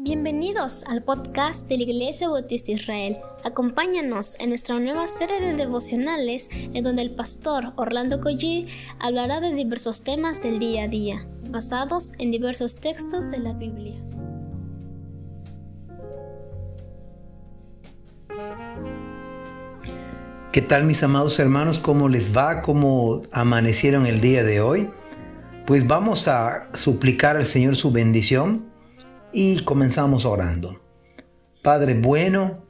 Bienvenidos al podcast de la Iglesia Bautista Israel. Acompáñanos en nuestra nueva serie de devocionales en donde el pastor Orlando Collie hablará de diversos temas del día a día, basados en diversos textos de la Biblia. ¿Qué tal mis amados hermanos? ¿Cómo les va? ¿Cómo amanecieron el día de hoy? Pues vamos a suplicar al Señor su bendición y comenzamos orando. Padre bueno,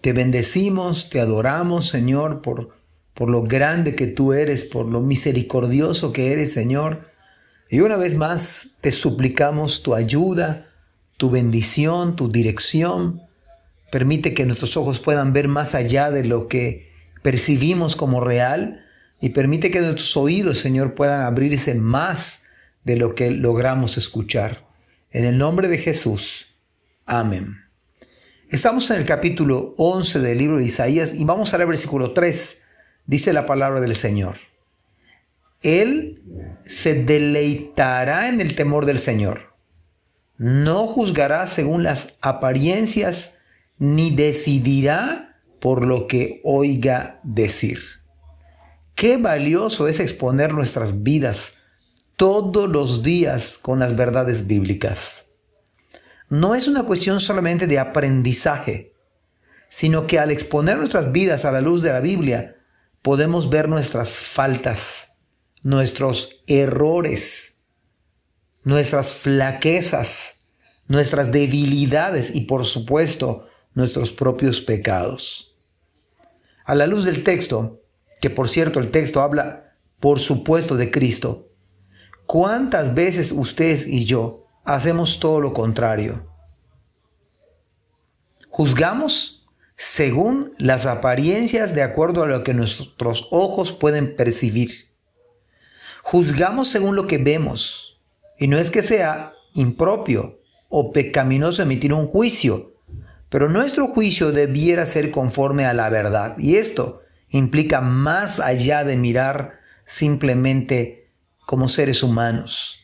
te bendecimos, te adoramos, Señor, por, por lo grande que tú eres, por lo misericordioso que eres, Señor. Y una vez más te suplicamos tu ayuda, tu bendición, tu dirección. Permite que nuestros ojos puedan ver más allá de lo que percibimos como real y permite que nuestros oídos, Señor, puedan abrirse más de lo que logramos escuchar. En el nombre de Jesús. Amén. Estamos en el capítulo 11 del libro de Isaías y vamos a leer versículo 3. Dice la palabra del Señor. Él se deleitará en el temor del Señor. No juzgará según las apariencias ni decidirá por lo que oiga decir. Qué valioso es exponer nuestras vidas todos los días con las verdades bíblicas. No es una cuestión solamente de aprendizaje, sino que al exponer nuestras vidas a la luz de la Biblia, podemos ver nuestras faltas, nuestros errores, nuestras flaquezas, nuestras debilidades y por supuesto nuestros propios pecados. A la luz del texto, que por cierto el texto habla por supuesto de Cristo, ¿Cuántas veces ustedes y yo hacemos todo lo contrario? Juzgamos según las apariencias de acuerdo a lo que nuestros ojos pueden percibir. Juzgamos según lo que vemos. Y no es que sea impropio o pecaminoso emitir un juicio, pero nuestro juicio debiera ser conforme a la verdad. Y esto implica más allá de mirar simplemente como seres humanos.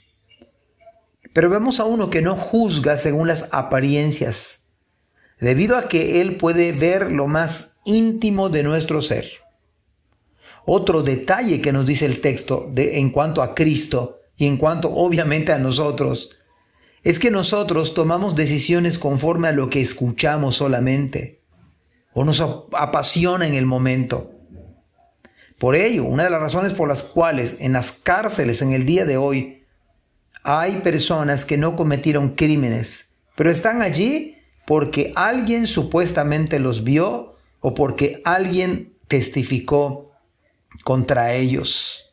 Pero vemos a uno que no juzga según las apariencias, debido a que Él puede ver lo más íntimo de nuestro ser. Otro detalle que nos dice el texto de, en cuanto a Cristo y en cuanto obviamente a nosotros, es que nosotros tomamos decisiones conforme a lo que escuchamos solamente, o nos apasiona en el momento. Por ello, una de las razones por las cuales en las cárceles en el día de hoy hay personas que no cometieron crímenes, pero están allí porque alguien supuestamente los vio o porque alguien testificó contra ellos.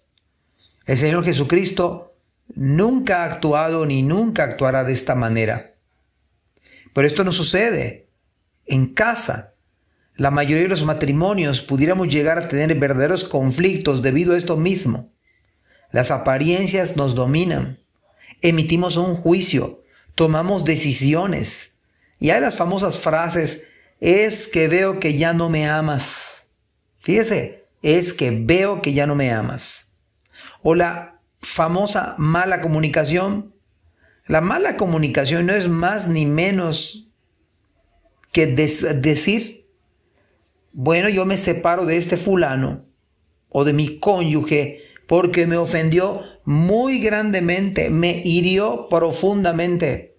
El Señor Jesucristo nunca ha actuado ni nunca actuará de esta manera. Pero esto no sucede en casa la mayoría de los matrimonios pudiéramos llegar a tener verdaderos conflictos debido a esto mismo. Las apariencias nos dominan. Emitimos un juicio, tomamos decisiones. Y hay las famosas frases, es que veo que ya no me amas. Fíjese, es que veo que ya no me amas. O la famosa mala comunicación. La mala comunicación no es más ni menos que decir bueno, yo me separo de este fulano o de mi cónyuge porque me ofendió muy grandemente, me hirió profundamente.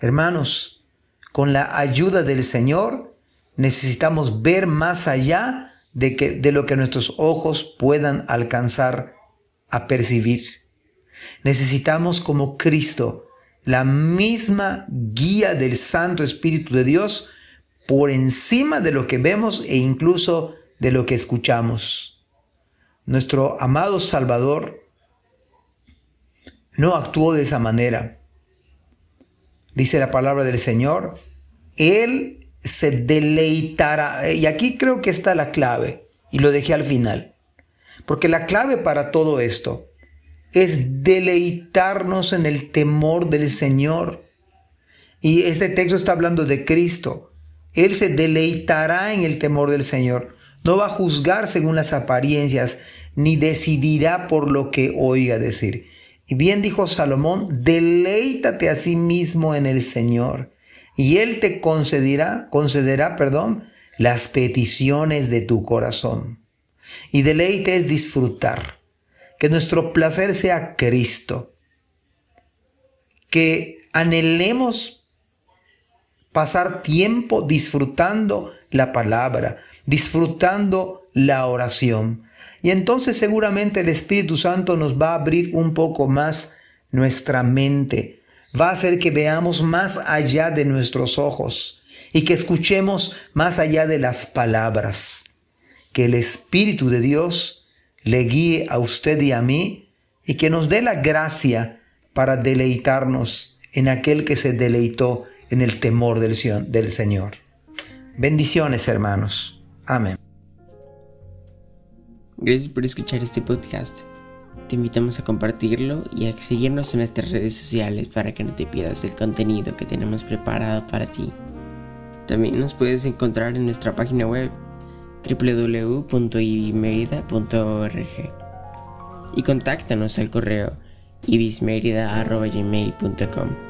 Hermanos, con la ayuda del Señor necesitamos ver más allá de, que, de lo que nuestros ojos puedan alcanzar a percibir. Necesitamos como Cristo la misma guía del Santo Espíritu de Dios por encima de lo que vemos e incluso de lo que escuchamos. Nuestro amado Salvador no actuó de esa manera. Dice la palabra del Señor, Él se deleitará. Y aquí creo que está la clave, y lo dejé al final. Porque la clave para todo esto es deleitarnos en el temor del Señor. Y este texto está hablando de Cristo. Él se deleitará en el temor del Señor. No va a juzgar según las apariencias, ni decidirá por lo que oiga decir. Y bien dijo Salomón, deleítate a sí mismo en el Señor, y Él te concederá, concederá, perdón, las peticiones de tu corazón. Y deleite es disfrutar, que nuestro placer sea Cristo, que anhelemos pasar tiempo disfrutando la palabra, disfrutando la oración. Y entonces seguramente el Espíritu Santo nos va a abrir un poco más nuestra mente, va a hacer que veamos más allá de nuestros ojos y que escuchemos más allá de las palabras. Que el Espíritu de Dios le guíe a usted y a mí y que nos dé la gracia para deleitarnos en aquel que se deleitó en el temor del, Señor. Bendiciones, hermanos. Amén. Gracias por escuchar este podcast. Te invitamos a compartirlo y a seguirnos en nuestras redes sociales para que no te pierdas el contenido que tenemos preparado para ti. También nos puedes encontrar en nuestra página web www.ibismerida.org y contáctanos al correo ibismerida.gmail.com